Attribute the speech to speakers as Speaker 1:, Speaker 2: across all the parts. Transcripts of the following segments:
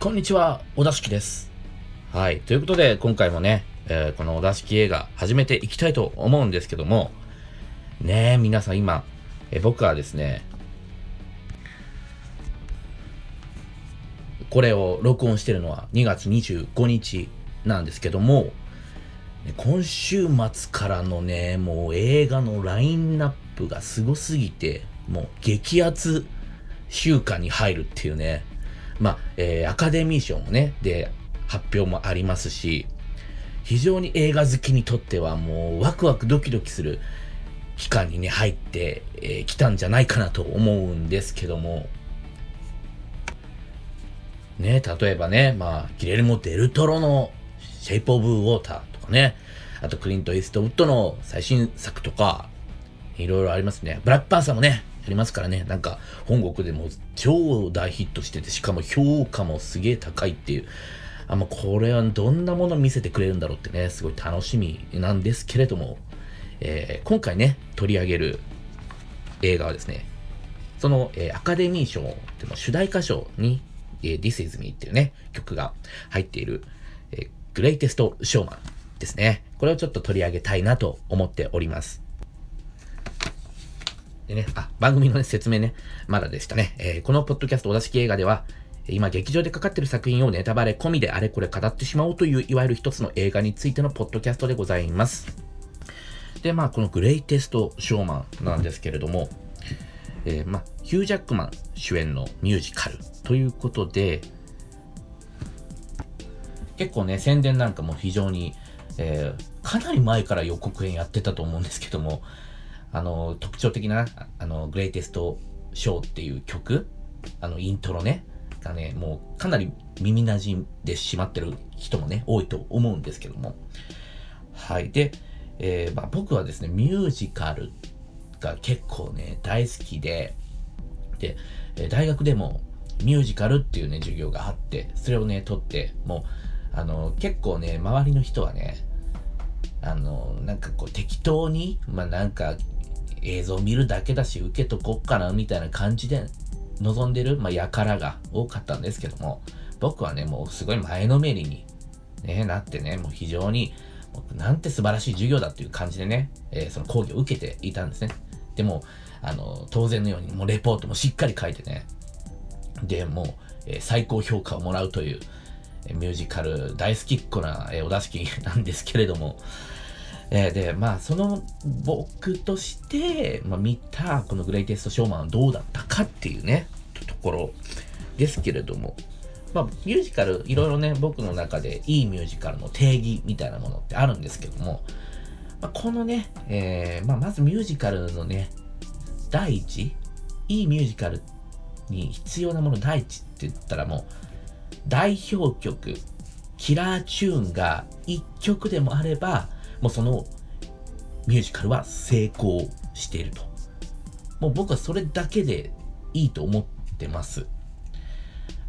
Speaker 1: こんにちは、小田敷です。はい。ということで、今回もね、えーこの小田敷映画始めていきたいと思うんですけども、ねえ、皆さん今、えー僕はですね、これを録音してるのは2月25日なんですけども、今週末からのね、もう映画のラインナップがすごすぎて、もう激アツ週間に入るっていうね、まあ、えーアカデミー賞もね、で、発表もありますし、非常に映画好きにとってはもうワクワクドキドキする期間にね、入ってき、えー来たんじゃないかなと思うんですけども、ね、例えばね、まあ、ギレルモ・デルトロのシェイプ・オブ・ウォーターとかね、あとクリント・イーストウッドの最新作とか、いろいろありますね。ブラックパンサーもね、りますからね。なんか、本国でも超大ヒットしてて、しかも評価もすげえ高いっていう。あ、もうこれはどんなもの見せてくれるんだろうってね、すごい楽しみなんですけれども、えー今回ね、取り上げる映画はですね、その、えーアカデミー賞での主題歌賞に、えー This Is Me っていうね、曲が入っている、えー、グレイテスト・ショーマンですね。これをちょっと取り上げたいなと思っております。でね、あ、番組の、ね、説明ね、まだでしたね。えーこのポッドキャスト、お出し映画では、今劇場でかかってる作品をネタバレ込みであれこれ語ってしまおうという、いわゆる一つの映画についてのポッドキャストでございます。で、まあ、このグレイテスト・ショーマンなんですけれども、えーまあ、ヒュージャックマン主演のミュージカルということで、結構ね、宣伝なんかも非常に、えーかなり前から予告編やってたと思うんですけども、あの、特徴的な、あの、グレイテストショーっていう曲、あの、イントロね、がね、もうかなり耳馴染んでしまってる人もね、多いと思うんですけども。はい。で、えーまあ、僕はですね、ミュージカルが結構ね、大好きで、で、え大学でもミュージカルっていうね、授業があって、それをね、取って、もう、あの、結構ね、周りの人はね、あの、なんかこう適当に、まあなんか映像見るだけだし受けとこっかなみたいな感じで望んでる、まあ、やからが多かったんですけども、僕はね、もうすごい前のめりに、ね、なってね、もう非常に、なんて素晴らしい授業だっていう感じでね、えーその講義を受けていたんですね。でも、あの、当然のようにもうレポートもしっかり書いてね、で、もう、えー最高評価をもらうという、えーミュージカル大好きっ子な、えーお出しきなんですけれども、えーで、まあ、その僕として、まあ、見たこのグレイテストショーマンはどうだったかっていうね、ところですけれども、まあ、ミュージカル、いろいろね、僕の中でいいミュージカルの定義みたいなものってあるんですけども、まあ、このね、えーまあ、まずミュージカルのね、第一、いいミュージカルに必要なもの第一って言ったらもう、代表曲、キラーチューンが1曲でもあれば、もうそのミュージカルは成功していると。もう僕はそれだけでいいと思ってます。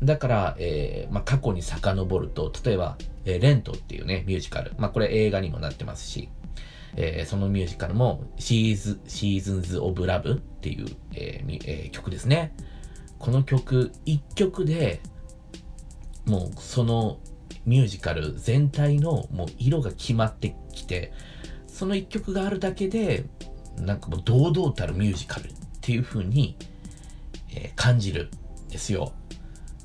Speaker 1: だから、えーまあ、過去に遡ると、例えば、えーレントっていうね、ミュージカル。まあ、これ映画にもなってますし、えーそのミュージカルもシーズ、シーズンズ・オブ・ラブっていう、えーえー曲ですね。この曲、一曲で、もうそのミュージカル全体のもう色が決まってきて、その一曲があるだけで、なんかもう堂々たるミュージカルっていう風に、えー感じるんですよ。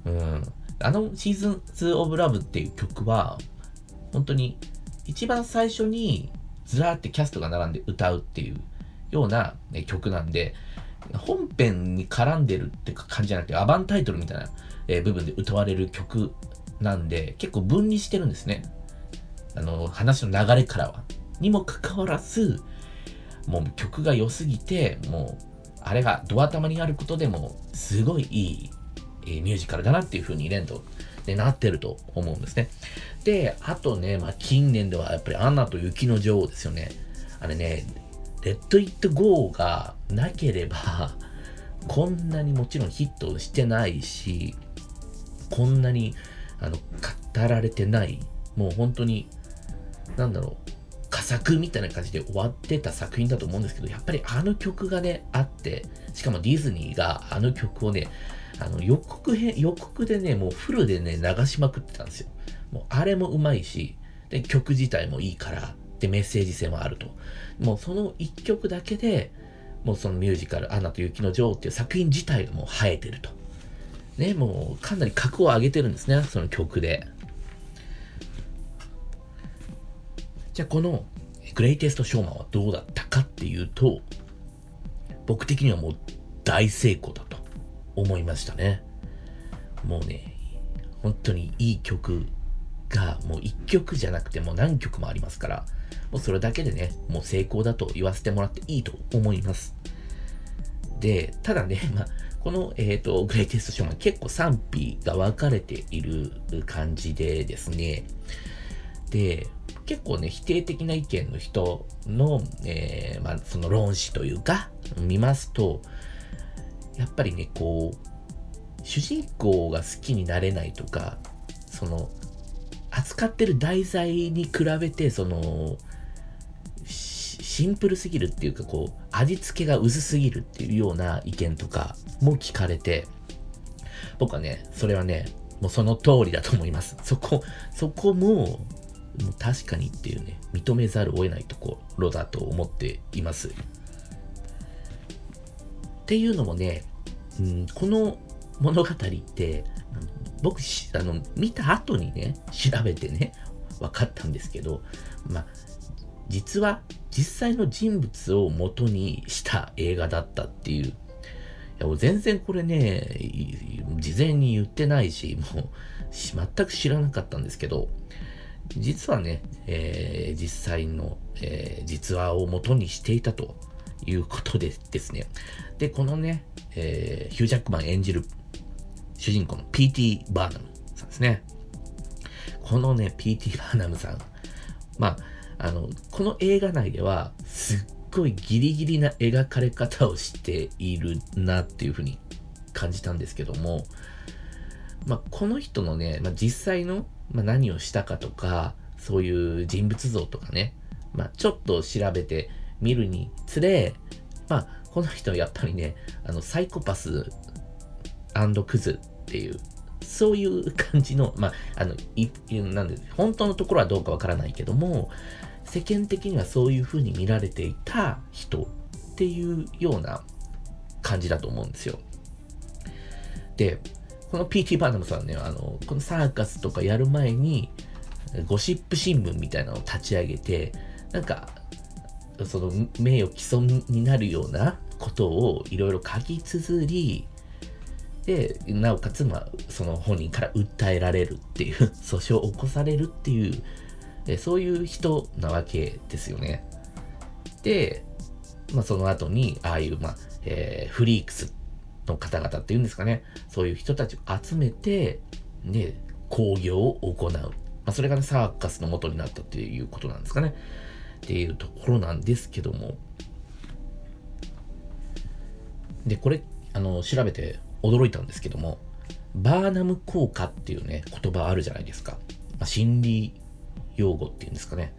Speaker 1: うん。あのシーズン2 of Love っていう曲は、本当に一番最初にずらーってキャストが並んで歌うっていうような、ね、曲なんで、本編に絡んでるって感じじゃなくて、アバンタイトルみたいな、えー部分で歌われる曲なんで、結構分離してるんですね。あの、話の流れからは。にもかかわらず、もう曲が良すぎて、もう、あれがドア玉にあることでも、すごいいい、えーミュージカルだなっていう風にレンドでなってると思うんですね。で、あとね、まあ、近年ではやっぱりアンナと雪の女王ですよね。あれね、レッド・イット・ゴーがなければ、こんなにもちろんヒットしてないし、こんなにあの語られてない、もう本当に、なんだろう、佳作みたいな感じで終わってた作品だと思うんですけど、やっぱりあの曲がね、あって、しかもディズニーがあの曲をね、あの予告編、予告でね、もうフルでね、流しまくってたんですよ。もうあれもうまいし、で、曲自体もいいから、で、メッセージ性もあると。もうその一曲だけで、もうそのミュージカル、アナと雪の女王っていう作品自体がもう生えてると。ね、もうかなり格を上げてるんですね、その曲で。じゃあこのグレイテストショーマンはどうだったかっていうと、僕的にはもう大成功だと思いましたね。もうね、本当にいい曲がもう一曲じゃなくてもう何曲もありますから、もうそれだけでね、もう成功だと言わせてもらっていいと思います。で、ただね、まあ、この、えっ、ー、と、グレイテストショーマン結構賛否が分かれている感じでですね、で、結構ね、否定的な意見の人の、えー、まあ、その論旨というか、見ますと、やっぱりね、こう、主人公が好きになれないとか、その、扱ってる題材に比べて、その、シンプルすぎるっていうか、こう、味付けが薄すぎるっていうような意見とかも聞かれて、僕はね、それはね、もうその通りだと思います。そこ、そこも、もう確かにっていうね、認めざるを得ないところだと思っています。っていうのもね、うん、この物語って、僕、あの、見た後にね、調べてね、分かったんですけど、まあ、実は実際の人物を元にした映画だったっていう。いやもう、全然これね、事前に言ってないし、もう、全く知らなかったんですけど、実はね、えー、実際の、えー、実話を元にしていたということでですね。で、このね、えー、ヒュージャックマン演じる主人公の P.T. バーナムさんですね。このね、P.T. バーナムさん。まあ、あの、この映画内では、すっごいギリギリな描かれ方をしているなっていうふうに感じたんですけども、まあ、この人のね、まあ、実際の、まあ、何をしたかとか、そういう人物像とかね、まあ、ちょっと調べてみるにつれ、まあ、この人はやっぱりね、あの、サイコパスクズっていう、そういう感じの、まあ、あの、い、なんで、本当のところはどうかわからないけども、世間的にはそういう風に見られていた人っていうような感じだと思うんですよ。で、この PT バーナムさんね、あの、このサーカスとかやる前に、ゴシップ新聞みたいなのを立ち上げて、なんか、その名誉毀損になるようなことをいろいろ書き綴り、で、なおかつ、まあ、その本人から訴えられるっていう 訴訟を起こされるっていう、そういう人なわけですよね。で、まあ、その後に、ああいう、まあ、えー、フリークスの方々っていうんですかね、そういう人たちを集めて、ね、興行を行う。まあ、それがね、サーカスの元になったっていうことなんですかね。っていうところなんですけども。で、これ、あの、調べて驚いたんですけども、バーナム効果っていうね、言葉あるじゃないですか。まあ、心理用語っていうんですかね。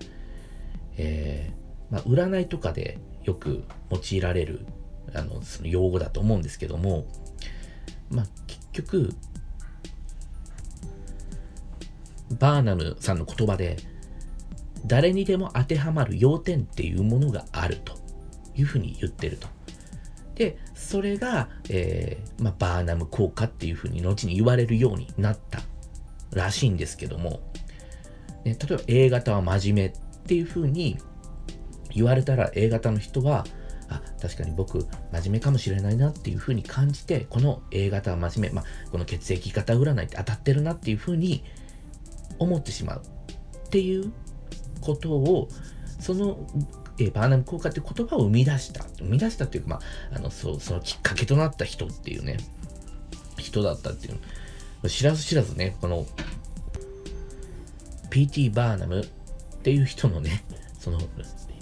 Speaker 1: えー、まあ、占いとかでよく用いられる、あの、その用語だと思うんですけども、まあ、結局、バーナムさんの言葉で、誰にでも当てはまる要点っていうものがあるというふうに言ってると。で、それが、えー、まあ、バーナム効果っていうふうに後に言われるようになったらしいんですけども、ね、例えば A 型は真面目っていうふうに言われたら A 型の人は、あ、確かに僕真面目かもしれないなっていうふうに感じて、この A 型は真面目、まあ、この血液型占いって当たってるなっていうふうに思ってしまうっていうことを、そのえ、バーナム効果って言葉を生み出した。生み出したっていうか、まあ、あの、そ、そのきっかけとなった人っていうね、人だったっていうの。知らず知らずね、この、P.T. バーナムっていう人のね、その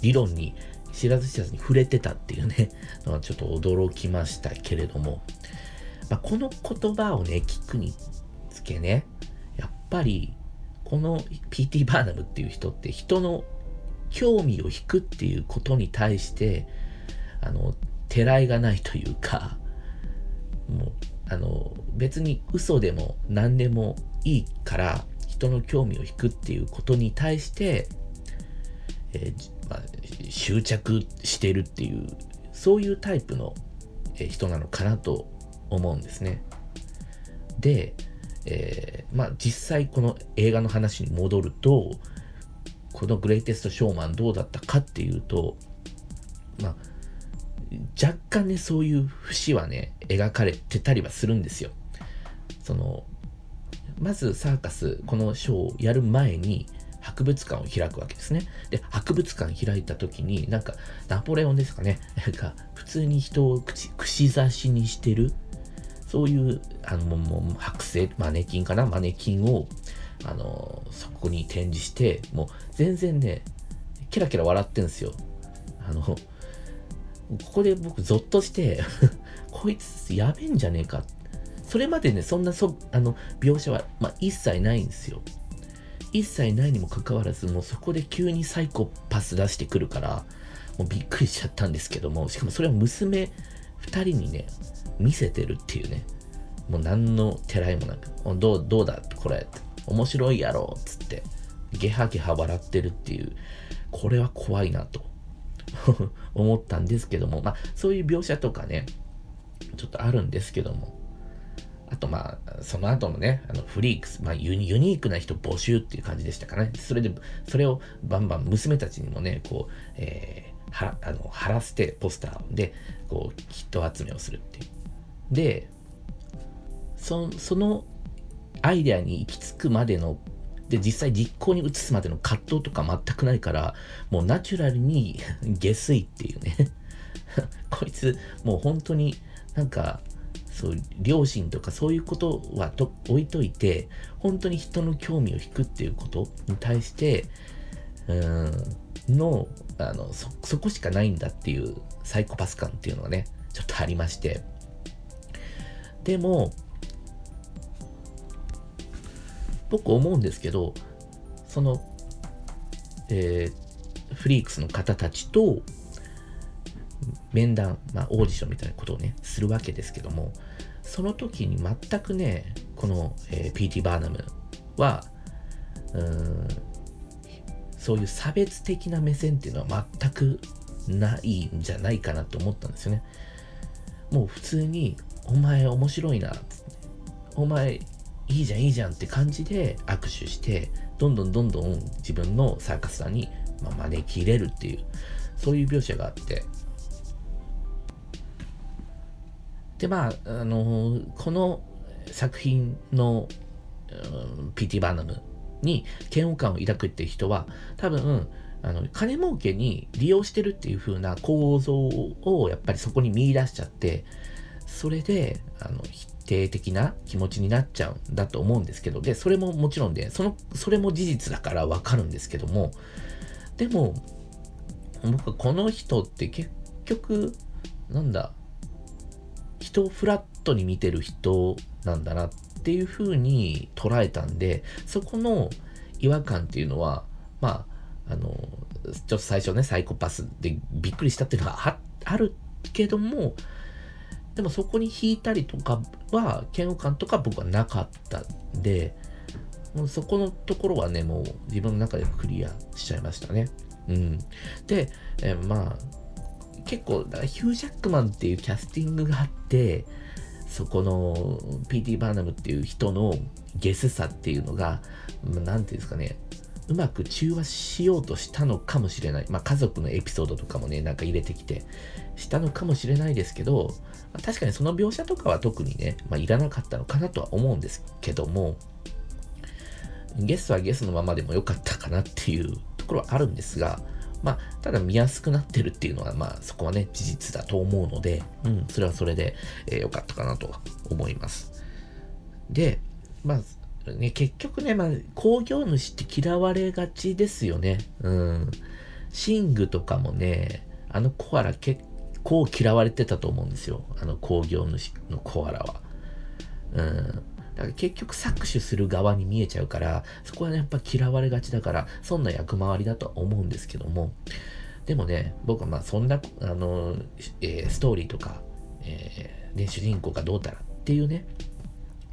Speaker 1: 理論に知らず知らずに触れてたっていうね、のはちょっと驚きましたけれども、まあ、この言葉をね、聞くにつけね、やっぱり、この P.T. バーナムっていう人って人の興味を引くっていうことに対して、あの、てらいがないというか、もう、あの、別に嘘でも何でもいいから、人の興味を引くっていうことに対して、えー、まあ、執着してるっていう、そういうタイプの人なのかなと思うんですね。で、えー、まあ実際この映画の話に戻ると、このグレイテストショーマンどうだったかっていうと、まあ、若干ね、そういう節はね、描かれてたりはするんですよ。その、まずサーカス、このショーをやる前に、博物館を開くわけですね。で、博物館開いた時に、なんか、ナポレオンですかね。なんか、普通に人を串串刺しにしてる、そういう、あの、もう、剥製、マネキンかな？マネキンを、あの、そこに展示して、もう、全然ね、キラキラ笑ってんですよ。あの、ここで僕、ゾッとして こいつやべえんじゃねえか。それまでね、そんなそ、あの、描写は、まあ、一切ないんですよ。一切ないにもかかわらず、もうそこで急にサイコパス出してくるから、もうびっくりしちゃったんですけども、しかもそれは娘2人にね、見せてるっていうね、もう何のてらいもなく、どう、どうだ？これ、面白いやろ、つって、ゲハゲハ笑ってるっていう、これは怖いなと 思ったんですけども、まあ、そういう描写とかね、ちょっとあるんですけども、あとまあ、その後のね、あのフリークス、まあユニークな人募集っていう感じでしたかね。それで、それをバンバン娘たちにもね、こう、えー、は、あの、貼らせてポスターで、こう、人集めをするっていう。で、そそのアイデアに行き着くまでの、で、実際実行に移すまでの葛藤とか全くないから、もうナチュラルに下水っていうね こいつ、もう本当になんか、そう両親とかそういうことはと置いといて本当に人の興味を引くっていうことに対してうんのあのそそこしかないんだっていうサイコパス感っていうのがねちょっとありまして。でも僕思うんですけどその、えー、フリークスの方たちと面談、まあ、オーディションみたいなことをね、するわけですけども、その時に全くね、この、えー、P.T. バーナムは、うん、そういう差別的な目線っていうのは全くないんじゃないかなと思ったんですよね。もう普通に、お前面白いな、お前いいじゃんいいじゃんって感じで握手して、どんどんどんどん自分のサーカスさんに、ま、招き入れるっていう、そういう描写があって、で、まあ、あのこの作品の、うん、P.T. バーナムに嫌悪感を抱くっていう人は、多分、あの、金儲けに利用してるっていう風な構造をやっぱりそこに見出しちゃって、それで、あの、否定的な気持ちになっちゃうんだと思うんですけど、で、それももちろんで、その、それも事実だからわかるんですけども、でも、僕はこの人って結局、なんだ、人をフラットに見てる人なんだなっていう風に捉えたんで、そこの違和感っていうのは、まあ、あの、ちょっと最初ね、サイコパスでびっくりしたっていうのはあるけども、でもそこに引いたりとかは、嫌悪感とか僕はなかったんで、もうそこのところはね、もう自分の中でクリアしちゃいましたね。うん。で、えまあ、結構、だからヒュージャックマンっていうキャスティングがあって、そこの P.T. バーナムっていう人のゲスさっていうのが、何て言うんですかね、うまく中和しようとしたのかもしれない。まあ家族のエピソードとかもね、なんか入れてきて、したのかもしれないですけど、確かにその描写とかは特にね、まあいらなかったのかなとは思うんですけども、ゲスはゲスのままでもよかったかなっていうところはあるんですが、まあ、ただ見やすくなってるっていうのは、まあ、そこはね、事実だと思うので、うん、それはそれで、えー、よかったかなと思います。で、まあ、ね、結局ね、まあ、工業主って嫌われがちですよね。うん。シングとかもね、あのコアラ結構嫌われてたと思うんですよ。あの工業主のコアラは。うん。だから結局搾取する側に見えちゃうから、そこはね、やっぱ嫌われがちだから、そんな役回りだとは思うんですけども、でもね、僕はまあそんな、あの、えー、ストーリーとか、えー、ね、主人公がどうたらっていうね、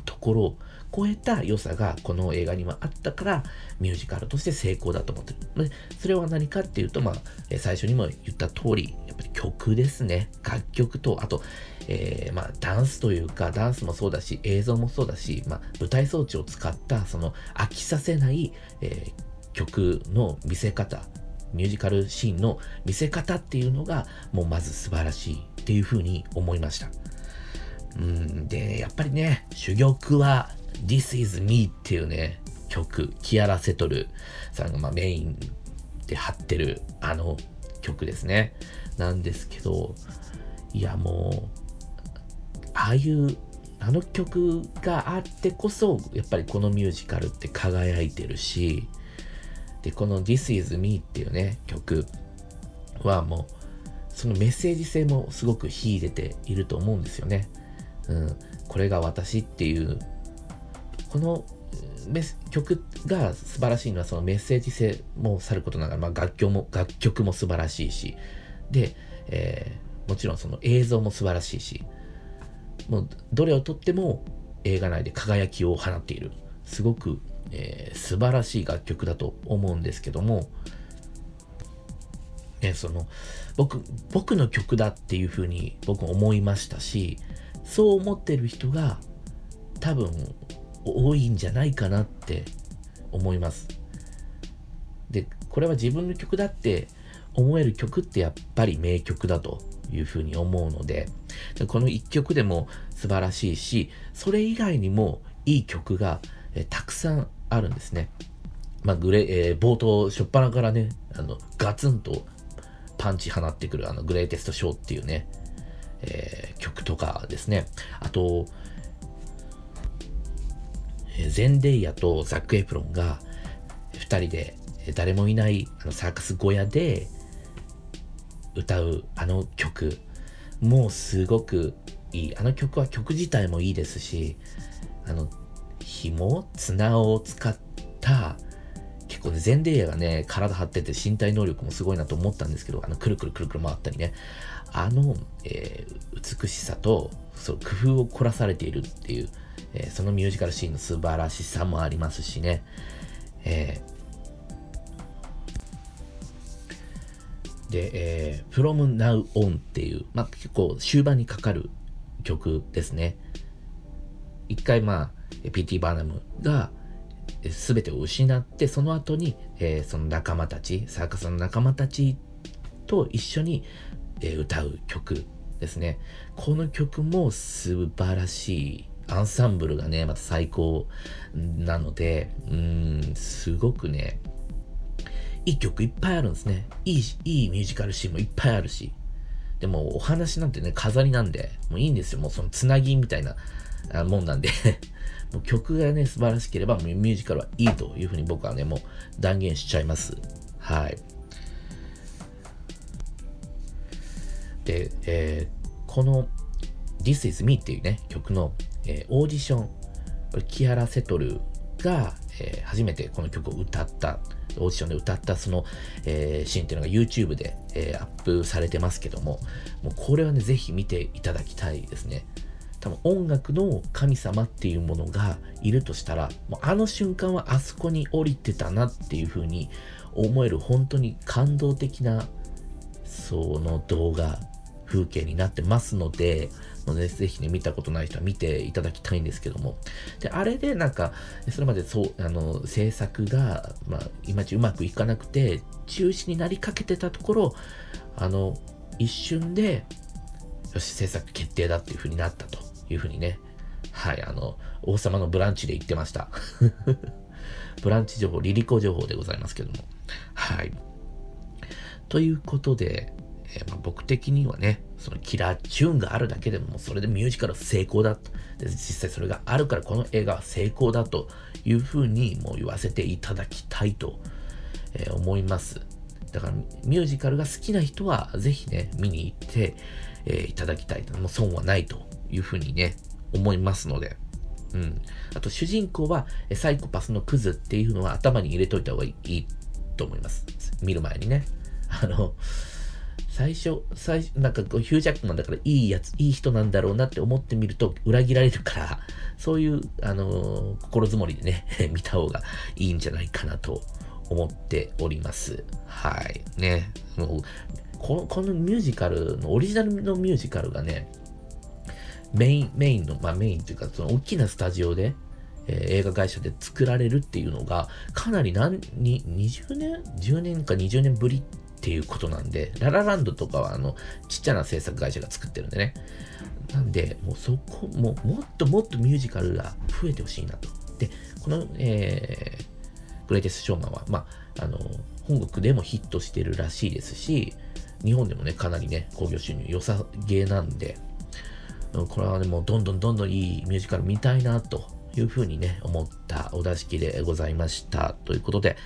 Speaker 1: ところを超えた良さがこの映画にはあったからミュージカルとして成功だと思ってる。でそれは何かっていうと、まあ、最初にも言った通り、やっぱり曲ですね。楽曲と、あと、えー、まあ、ダンスというか、ダンスもそうだし、映像もそうだし、まあ、舞台装置を使った、その飽きさせない、えー、曲の見せ方、ミュージカルシーンの見せ方っていうのが、もうまず素晴らしいっていうふうに思いました。うん、で、やっぱりね、珠玉は This is Me っていうね、曲、キアラ・セトルさんがまメインで張ってるあの曲ですね。なんですけど、いやもう、ああいう、あの曲があってこそ、やっぱりこのミュージカルって輝いてるし、で、この This is Me っていうね、曲はもう、そのメッセージ性もすごく秀でていると思うんですよね。うん、これが私っていうこの曲が素晴らしいのはそのメッセージ性もさることながら、まあ、楽曲も楽曲も素晴らしいしで、えー、もちろんその映像も素晴らしいしもうどれをとっても映画内で輝きを放っている。すごく、えー、素晴らしい楽曲だと思うんですけども、ね、その僕僕の曲だっていうふうに僕思いましたしそう思ってる人が多分多いんじゃないかなって思います。で、これは自分の曲だって思える曲ってやっぱり名曲だというふうに思うので、この一曲でも素晴らしいし、それ以外にもいい曲がえたくさんあるんですね。まあ、グレ、えー、冒頭、初っ端からね、あの、ガツンとパンチ放ってくる、あの、グレイテストショーっていうね、えー、曲とかですね。あと、ゼンデイヤとザック・エプロンが二人で誰もいないあのサーカス小屋で歌うあの曲もうすごくいい。あの曲は曲自体もいいですしあの紐綱を使った結構ねゼンデイヤがね体張ってて身体能力もすごいなと思ったんですけどあのくるくるくるくる回ったりね。あの、えー、美しさとそう工夫を凝らされているっていうえー、そのミュージカルシーンの素晴らしさもありますしね、えー、で、えー、From Now On っていう、まあ、結構終盤にかかる曲ですね。一回まあ、P.T. バーナムが全てを失って、その後に、えー、その仲間たち、サーカスの仲間たちと一緒に、えー、歌う曲ですね。この曲も素晴らしいアンサンブルがね、また最高なので、うん、すごくね、いい曲いっぱいあるんですね。いい、いいミュージカルシーンもいっぱいあるし。でも、お話なんてね、飾りなんで、もういいんですよ。もうそのつなぎみたいなもんなんで もう曲がね、素晴らしければ、ミュージカルはいいというふうに僕はね、もう断言しちゃいます。はい。で、えー、この This is Me っていうね、曲のえー、オーディション、キアラ・セトルが、えー、初めてこの曲を歌った、オーディションで歌ったその、えー、シーンっていうのが YouTube で、えー、アップされてますけども、もうこれはね、ぜひ見ていただきたいですね。多分音楽の神様っていうものがいるとしたら、もうあの瞬間はあそこに降りてたなっていう風に思える本当に感動的なその動画、風景になってますので、ので、ぜひね、見たことない人は見ていただきたいんですけども。で、あれでなんか、それまでそう、あの、制作が、まあ、いまいちうまくいかなくて、中止になりかけてたところ、あの、一瞬で、よし、制作決定だっていう風になったという風にね、はい、あの、王様のブランチで言ってました。ブランチ情報、リリコ情報でございますけども。はい。ということで、えー、まあ、僕的にはね、そのキラーチューンがあるだけでも、それでミュージカル成功だと。で実際それがあるからこの映画は成功だというふうにもう言わせていただきたいと、えー、思います。だからミュージカルが好きな人はぜひね、見に行って、えー、いただきたいと。もう損はないというふうにね、思いますので。うん。あと主人公はサイコパスのクズっていうのは頭に入れといた方がいいと思います。見る前にね。あの、最初、最初、なんかこうヒュージャックマンだからいいやつ、いい人なんだろうなって思ってみると裏切られるから、そういう、あのー、心づもりでね、見た方がいいんじゃないかなと思っております。はい。ね。もう、この、このミュージカルの、オリジナルのミュージカルがね、メイン、メインの、まあメインっていうか、その大きなスタジオで、えー、映画会社で作られるっていうのが、かなり何、に、20年 ?10 年か20年ぶりっていうことなんで、ララランドとかはあの、ちっちゃな制作会社が作ってるんでね。なんで、もうそこ、ももっともっとミュージカルが増えてほしいなと。で、この、えー、グレイテス・ショーマンは、まあ、あの、本国でもヒットしてるらしいですし、日本でもね、かなりね、興行収入良さげなんで、これはね、もうどんどんどんどんいいミュージカル見たいな、というふうにね、思ったお出し機でございました。ということで、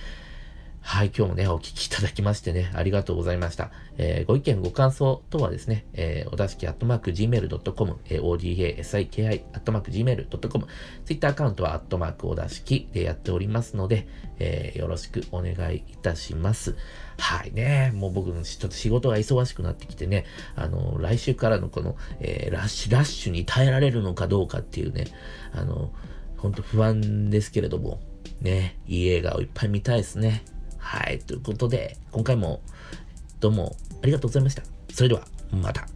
Speaker 1: はい、今日もね、お聞きいただきましてね、ありがとうございました。えー、ご意見、ご感想等はですね、えー、おだしきアットマーク gmail.com、えー、odasiki アットマーク gmail.com、ツイッターアカウントはアットマークおだしきでやっておりますので、えー、よろしくお願いいたします。はいね、もう僕ちょっと仕事が忙しくなってきてね、あの、来週からのこの、えー、ラッシュ、ラッシュに耐えられるのかどうかっていうね、あの、ほんと不安ですけれども、ね、いい映画をいっぱい見たいですね。はい。ということで、今回もどうもありがとうございました。それでは、また。